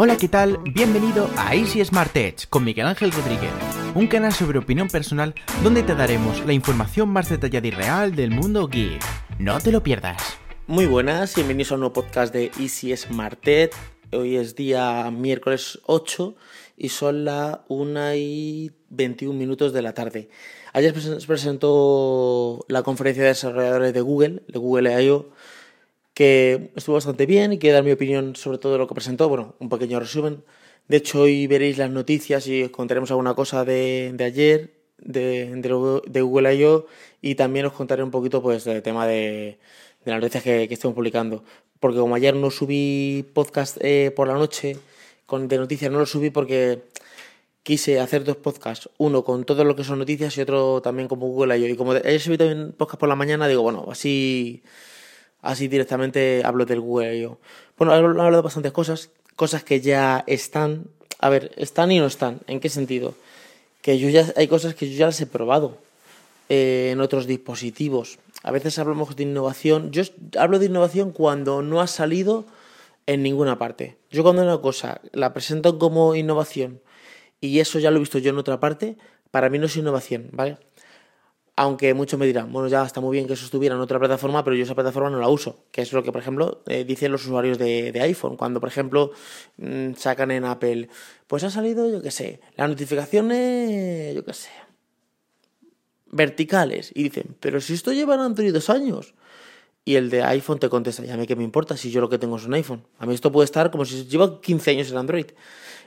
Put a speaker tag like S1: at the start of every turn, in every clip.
S1: Hola, ¿qué tal? Bienvenido a Easy Smart Edge con Miguel Ángel Rodríguez, un canal sobre opinión personal donde te daremos la información más detallada y real del mundo geek. No te lo pierdas.
S2: Muy buenas, bienvenidos a un nuevo podcast de Easy Smart Edge. Hoy es día miércoles 8 y son las 1 y 21 minutos de la tarde. Ayer se presentó la conferencia de desarrolladores de Google, de Google I.O., que estuvo bastante bien y quiero dar mi opinión sobre todo lo que presentó. Bueno, un pequeño resumen. De hecho, hoy veréis las noticias y os contaremos alguna cosa de, ayer, de, de, Google I.O. y también os contaré un poquito pues del tema de, las noticias que, que, estamos publicando. Porque como ayer no subí podcast eh, por la noche con, de noticias, no lo subí porque quise hacer dos podcasts, uno con todo lo que son noticias y otro también como Google I.O. Y como ayer subí también podcast por la mañana, digo, bueno, así así directamente hablo del Google I.O. Bueno, he hablado de bastantes cosas, cosas que ya están, a ver, están y no están. ¿En qué sentido? Que yo ya hay cosas que yo ya las he probado eh, en otros dispositivos. A veces hablamos de innovación. Yo hablo de innovación cuando no ha salido en ninguna parte. Yo cuando una cosa la presento como innovación y eso ya lo he visto yo en otra parte, para mí no es innovación, ¿vale? Aunque muchos me dirán, bueno, ya está muy bien que eso estuviera en otra plataforma, pero yo esa plataforma no la uso, que es lo que, por ejemplo, eh, dicen los usuarios de, iPhone, cuando, por ejemplo, mm, sacan en Apple, pues ha salido, yo qué sé, las notificaciones, yo qué sé, verticales, y dicen, pero si esto lleva Android dos años, y el de iPhone te contesta, ya me que me importa si yo lo que tengo es un iPhone, a mí esto puede estar como si lleva 15 años en Android.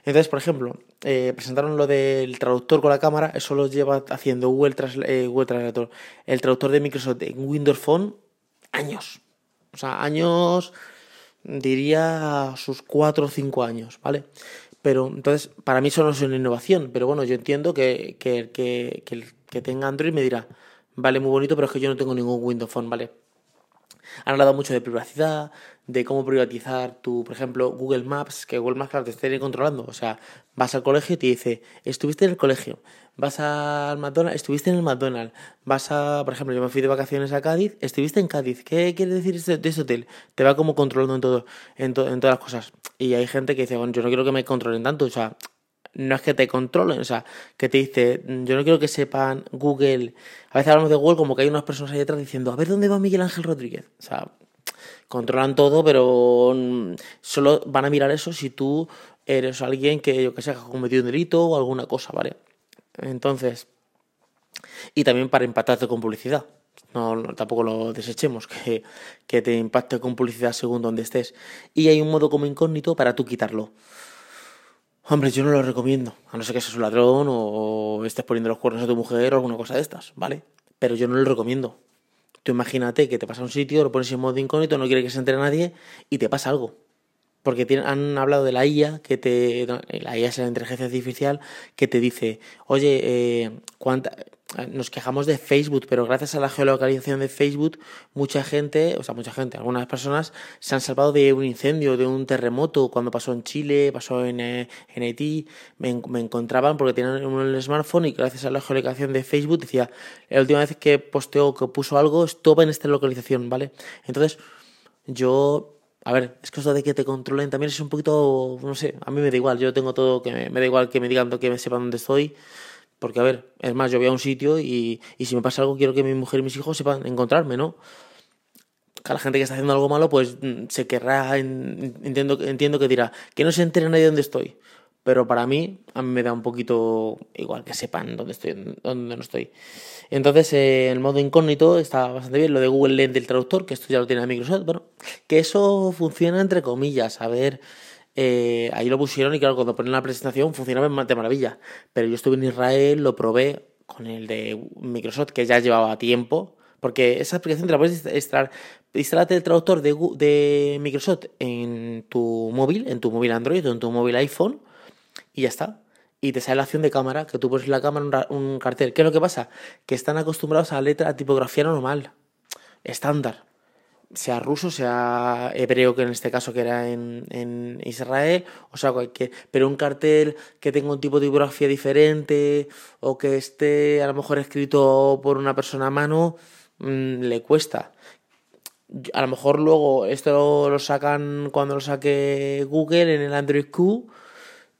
S2: Entonces, por ejemplo, eh, presentaron lo del traductor con la cámara, eso lo lleva haciendo Google, eh, Google Translator, el traductor de Microsoft en Windows Phone, años. O sea, años, diría sus 4 o 5 años, ¿vale? Pero entonces, para mí eso no es una innovación, pero bueno, yo entiendo que, que, que, que el que tenga Android me dirá, vale, muy bonito, pero es que yo no tengo ningún Windows Phone, ¿vale? Han hablado mucho de privacidad, de cómo privatizar tu, por ejemplo, Google Maps, que Google Maps, claro, te esté controlando. O sea, vas al colegio y te dice, estuviste en el colegio, vas al McDonald's, estuviste en el McDonald's, vas a, por ejemplo, yo me fui de vacaciones a Cádiz, estuviste en Cádiz, ¿qué quiere decir este, de ese hotel? Te va como controlando en todo, en, en todas las cosas. Y hay gente que dice, bueno, yo no quiero que me controlen tanto, o sea, no es que te controlen, o sea, que te dice, yo no quiero que sepan Google, a veces hablamos de Google como que hay unas personas ahí detrás diciendo, a ver dónde va Miguel Ángel Rodríguez, o sea, controlan todo, pero mm, solo van a mirar eso si tú eres alguien que, yo que sé, ha cometido un delito o alguna cosa, ¿vale? Entonces, y también para impactarte con publicidad. No, tampoco lo desechemos, que, que te impacte con publicidad según donde estés. Y hay un modo como incógnito para tú quitarlo. Hombre, yo no lo recomiendo, a no ser que seas un ladrón o estés poniendo los cuernos a tu mujer o alguna cosa de estas, ¿vale? Pero yo no lo recomiendo. Tú imagínate que te pasa a un sitio, lo pones en modo incógnito, no quiere que se entere nadie y te pasa algo. Porque han hablado de la IA, que te, la IA es la inteligencia artificial, que te dice, oye, eh, ¿cuánta, nos quejamos de Facebook, pero gracias a la geolocalización de Facebook, mucha gente, o sea, mucha gente, algunas personas se han salvado de un incendio, de un terremoto, cuando pasó en Chile, pasó en, eh, en Haití, me, encontraban porque tenían un smartphone y gracias a la geolocalización de Facebook decía, la última vez que posteó, que puso algo, estaba en esta localización, ¿vale? Entonces, yo a ver, es eso de que te controlen también es un poquito, no sé, a mí me da igual, yo tengo todo, que me da igual que me digan que me sepan dónde estoy, porque, a ver, es más, yo voy a un sitio y, y si me pasa algo, quiero que mi mujer y mis hijos sepan encontrarme, ¿no? Que la gente que está haciendo algo malo, pues mm, se querrá, entiendo, entiendo que dirá, que no se entere nadie dónde estoy. Pero para mí, a mí me da un poquito igual que sepan dónde estoy, dónde no estoy. Entonces, eh, el modo incógnito está bastante bien. Lo de Google Lens del traductor, que esto ya lo tiene Microsoft, bueno, que eso funciona entre comillas. A ver, eh, ahí lo pusieron y claro, cuando ponen la presentación funcionaba de maravilla. Pero yo estuve en Israel, lo probé con el de Microsoft, que ya llevaba tiempo, porque esa aplicación te la puedes instalar. Instálate el traductor de, de Microsoft en tu móvil, en tu móvil Android o en tu móvil iPhone, y ya está. Y te sale la acción de cámara, que tú pones la cámara un, un cartel. ¿Qué es lo que pasa? Que están acostumbrados a la letra, a tipografía normal, estándar sea ruso, sea hebreo, que en este caso que era en, en Israel, o sea, cualquier, pero un cartel que tenga un tipo de tipografía diferente o que esté a lo mejor escrito por una persona a mano, mm, le cuesta. a lo mejor luego esto lo sacan cuando lo saque Google en el Android Q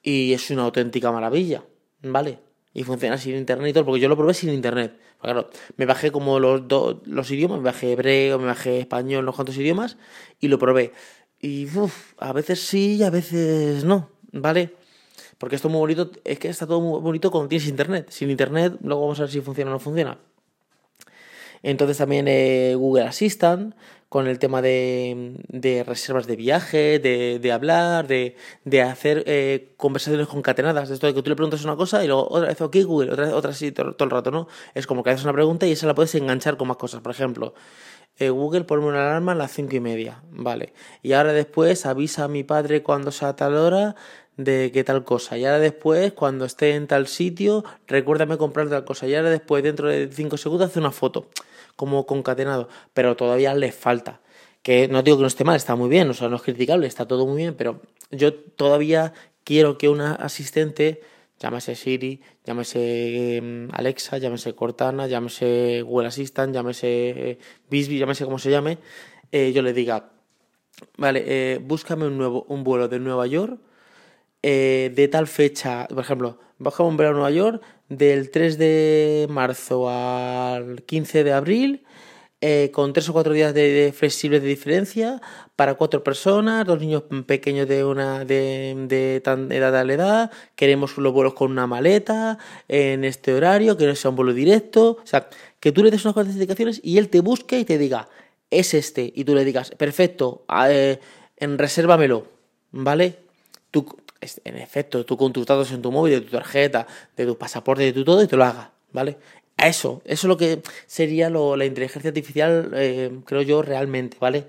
S2: y es una auténtica maravilla, ¿vale? Y funciona sin internet y todo, porque yo lo probé sin internet. Claro, me bajé como los, dos los idiomas, me bajé hebreo, me bajé español, los cuantos idiomas, y lo probé. Y uf, a veces sí y a veces no, ¿vale? Porque esto es muy bonito, es que está todo muy bonito cuando tienes internet. Sin internet, luego vamos a ver si funciona o no funciona. Entonces también eh, Google Assistant, con el tema de, de reservas de viaje, de, de hablar, de, de hacer eh, conversaciones concatenadas. Esto de que tú le preguntas una cosa y luego otra vez, ok, Google, otra vez, otra sí, todo, todo, el rato, ¿no? Es como que haces una pregunta y esa la puedes enganchar con más cosas. Por ejemplo, eh, Google, ponme una alarma a las cinco y media, vale. Y ahora después avisa a mi padre cuando sea tal hora de qué tal cosa. Y ahora después, cuando esté en tal sitio, recuérdame comprar tal cosa. Y ahora después, dentro de cinco segundos, hace una foto como concatenado, pero todavía le falta. Que no digo que no esté mal, está muy bien, o sea, no es criticable, está todo muy bien, pero yo todavía quiero que una asistente, llámese Siri, llámese em, Alexa, llámese Cortana, llámese Google Assistant, llámese Bisbee, llámese como se llame, eh, yo le diga, vale, eh, búscame un, nuevo, un vuelo de Nueva York eh, de tal fecha, por ejemplo, bajamos un vuelo a Nueva York del 3 de marzo al 15 de abril, eh, con tres o cuatro días de, de, flexibles de diferencia para cuatro personas, dos niños pequeños de una de, de tan edad a la edad, queremos los vuelos con una maleta en este horario, que no sea un vuelo directo, o sea, que tú le des unas cuantas indicaciones y él te busque y te diga, es este, y tú le digas, perfecto, eh, en resérvamelo, ¿vale? Tú, en efecto, tú con tus datos en tu móvil, de tu tarjeta, de tu pasaporte, de tu todo, y te lo haga, ¿vale? A eso, eso es lo que sería lo, la inteligencia artificial, eh, creo yo, realmente, ¿vale?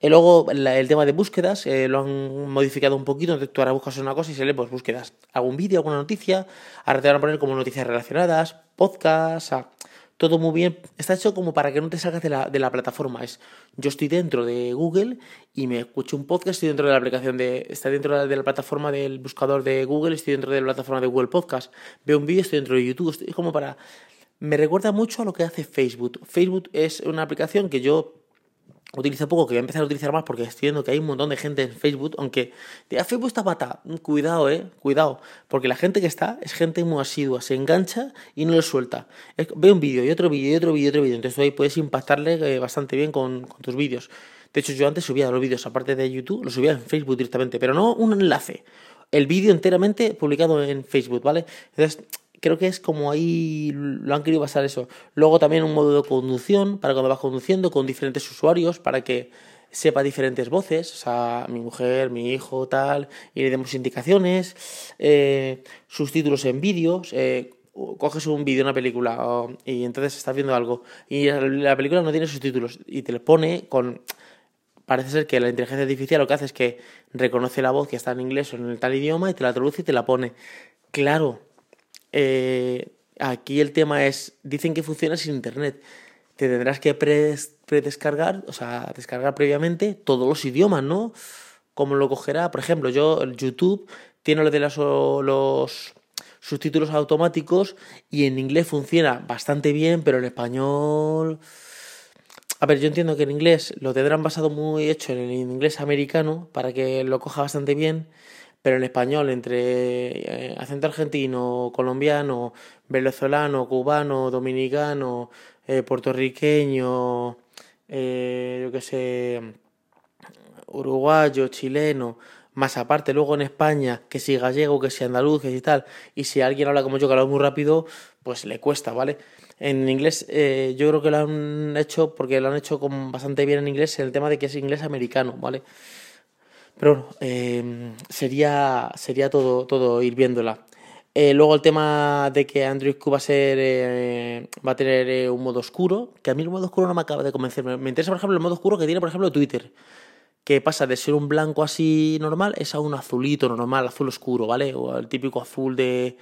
S2: Y luego el tema de búsquedas eh, lo han modificado un poquito, entonces tú ahora buscas una cosa y se lee pues búsquedas, algún vídeo, alguna noticia, ahora te van a poner como noticias relacionadas, podcasts, a, todo muy bien. Está hecho como para que no te salgas de la, de la plataforma. Es, yo estoy dentro de Google y me escucho un podcast, estoy dentro de la aplicación de, está dentro de la, plataforma del buscador de Google, estoy dentro de la plataforma de Google Podcast, veo un vídeo, estoy dentro de YouTube, estoy, es como para, me recuerda mucho a lo que hace Facebook. Facebook es una aplicación que yo utilizo poco, que voy a empezar a utilizar más porque estoy viendo que hay un montón de gente en Facebook, aunque ya Facebook está pata, cuidado, eh, cuidado, porque la gente que está es gente muy asidua, se engancha y no lo suelta. Es, ve un vídeo y otro vídeo y otro vídeo y otro vídeo, entonces ahí puedes impactarle eh, bastante bien con, con tus vídeos. De hecho, yo antes subía los vídeos, aparte de YouTube, los subía en Facebook directamente, pero no un enlace, el vídeo enteramente publicado en Facebook, ¿vale? Entonces, creo que es como ahí lo han querido basar eso. Luego también un modo de conducción para cuando vas conduciendo con diferentes usuarios para que sepa diferentes voces, o sea, mi mujer, mi hijo, tal, y le demos indicaciones, eh, subtítulos en vídeos, eh, coges un vídeo, una película, y entonces estás viendo algo, y la película no tiene subtítulos, y te le pone con... Parece ser que la inteligencia artificial lo que hace es que reconoce la voz que está en inglés o en tal idioma y te la traduce y te la pone. Claro, eh, aquí el tema es, dicen que funciona sin internet. Te tendrás que predescargar, o sea, descargar previamente todos los idiomas, ¿no? Como lo cogerá, por ejemplo, yo, el YouTube tiene lo de los, los subtítulos automáticos y en inglés funciona bastante bien, pero en español... A ver, yo entiendo que en inglés lo tendrán basado muy hecho en el inglés americano para que lo coja bastante bien pero en español, entre eh, acento argentino, colombiano, venezolano, cubano, dominicano, eh, puertorriqueño, eh, yo qué sé, uruguayo, chileno, más aparte luego en España, que si gallego, que si andaluz, que si tal, y si alguien habla como yo que habla muy rápido, pues le cuesta, ¿vale? En inglés eh, yo creo que lo han hecho porque lo han hecho con bastante bien en inglés el tema de que es inglés americano, ¿vale? Pero bueno, eh, sería, sería todo, todo ir viéndola. Eh, luego el tema de que Android Q va a ser eh, va a tener eh, un modo oscuro, que a mí el modo oscuro no me acaba de convencer. Me, interesa, por ejemplo, el modo oscuro que tiene, por ejemplo, Twitter, que pasa de ser un blanco así normal, es a un azulito normal, azul oscuro, ¿vale? O el típico azul de,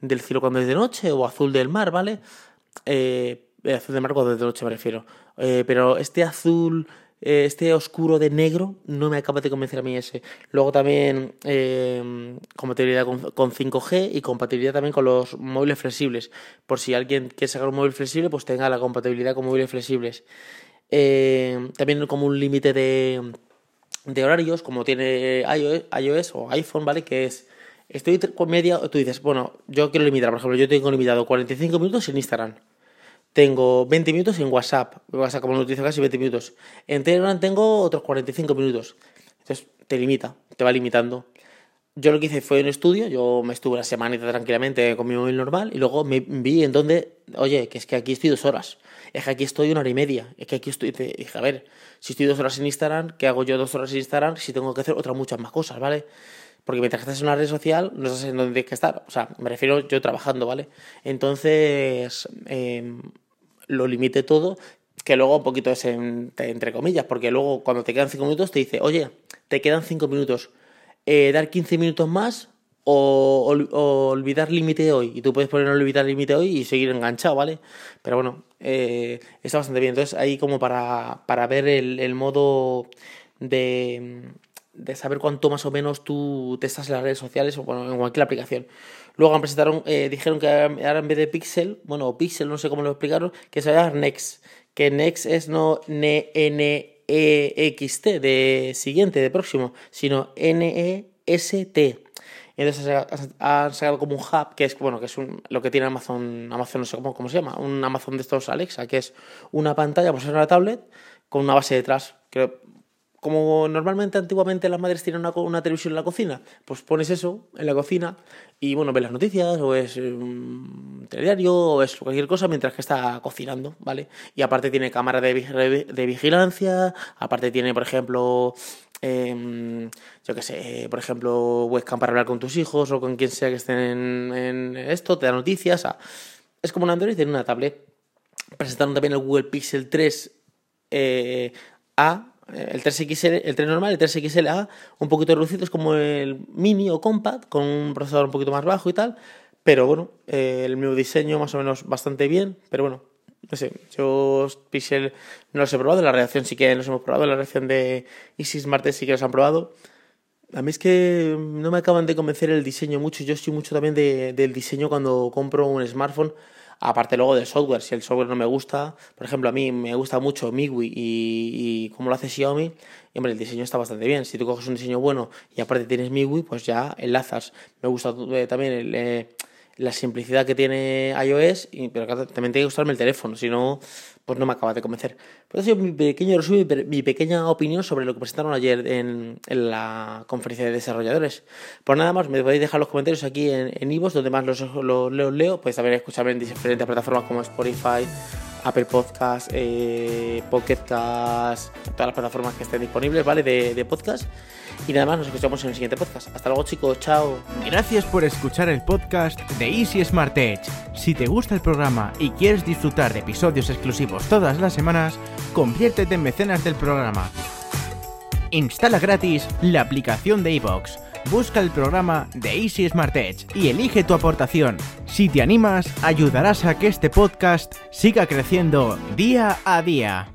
S2: del cielo cuando es de noche, o azul del mar, ¿vale? azul del mar cuando es de noche me refiero. pero este azul este oscuro de negro no me acaba de convencer a mí ese. Luego también eh, compatibilidad con, con, 5G y compatibilidad también con los móviles flexibles. Por si alguien quiere sacar un móvil flexible, pues tenga la compatibilidad con móviles flexibles. eh, también como un límite de, de horarios, como tiene iOS, iOS o iPhone, ¿vale? Que es, estoy con media, tú dices, bueno, yo quiero limitar, por ejemplo, yo tengo limitado 45 minutos en Instagram. Tengo 20 minutos en WhatsApp. WhatsApp como lo utilizo casi 20 minutos. En Telegram tengo otros 45 minutos. Entonces te limita, te va limitando. Yo lo que hice fue un estudio, yo me estuve una semanita tranquilamente con mi móvil normal y luego me vi en donde, oye, que es que aquí estoy dos horas, es que aquí estoy una hora y media, es que aquí estoy, dije, a ver, si estoy dos horas en Instagram, ¿qué hago yo dos horas en Instagram si tengo que hacer otras muchas más cosas, ¿vale? Porque mientras estás en una red social, no sabes en dónde tienes que estar. O sea, me refiero yo trabajando, ¿vale? Entonces, eh, lo limité todo, que luego un poquito es entre comillas, porque luego cuando te quedan cinco minutos te dice, oye, te quedan cinco minutos eh, dar 15 minutos más o, olvidar límite hoy. Y tú puedes poner olvidar límite hoy y seguir enganchado, ¿vale? Pero bueno, eh, está bastante bien. Entonces ahí como para, para ver el, modo de, de, saber cuánto más o menos tú te estás en las redes sociales o bueno, en cualquier aplicación. Luego presentaron, eh, dijeron que ahora en vez de Pixel, bueno, Pixel, no sé cómo lo explicaron, que se llama Next. Que Next es no N EXT de siguiente, de próximo, sino NEST. Entonces han sacado como un hub, que es bueno, que es lo que tiene Amazon, Amazon no sé cómo, cómo se llama, un Amazon de estos Alexa, que es una pantalla, pues es una tablet, con una base detrás. Que como normalmente antiguamente las madres tienen una, televisión en la cocina, pues pones eso en la cocina y bueno, ves las noticias o es un telediario o es cualquier cosa mientras que está cocinando, ¿vale? Y aparte tiene cámara de, vigilancia, aparte tiene, por ejemplo, em, yo qué sé, por ejemplo, webcam para hablar con tus hijos o con quien sea que estén en, esto, te da noticias, es como un Android tiene una tablet. Presentaron también el Google Pixel 3 eh, A, eh, el 3XL, el 3 normal, el 3XLA, un poquito reducido, es como el mini o compact, con un procesador un poquito más bajo y tal, pero bueno, eh, el mismo diseño más o menos bastante bien, pero bueno, no sé, yo Pixel no los he probado, la reacción sí que los hemos probado, la reacción de Easy Smart sí que los han probado. A mí es que no me acaban de convencer el diseño mucho, yo estoy mucho también del diseño cuando compro un smartphone, Aparte luego del software, si el software no me gusta, por ejemplo, a mí me gusta mucho MIUI y, y cómo lo hace Xiaomi, y hombre, el diseño está bastante bien. Si tú coges un diseño bueno y aparte tienes MIUI, pues ya enlazas. Me gusta eh, también el, eh, la simplicidad que tiene iOS, y, pero también tiene que gustarme el teléfono, si no, pues no me acaba de convencer. Pues ha sido mi pequeño resumen, mi pequeña opinión sobre lo que presentaron ayer en, en la conferencia de desarrolladores. Pues nada más, me podéis dejar los comentarios aquí en, en donde más los, los, leo. Podéis también escucharme en diferentes plataformas como Spotify, Apple Podcast, eh, Pocket Cast, todas las plataformas que estén disponibles, ¿vale? De, de podcast. Y nada más, nos escuchamos en el siguiente podcast. Hasta luego, chicos. Chao.
S1: Gracias por escuchar el podcast de Easy Smart Edge. Si te gusta el programa y quieres disfrutar de episodios exclusivos todas las semanas, conviértete en mecenas del programa. Instala gratis la aplicación de iVoox. Busca el programa de Easy Smart Edge y elige tu aportación. Si te animas, ayudarás a que este podcast siga creciendo día a día.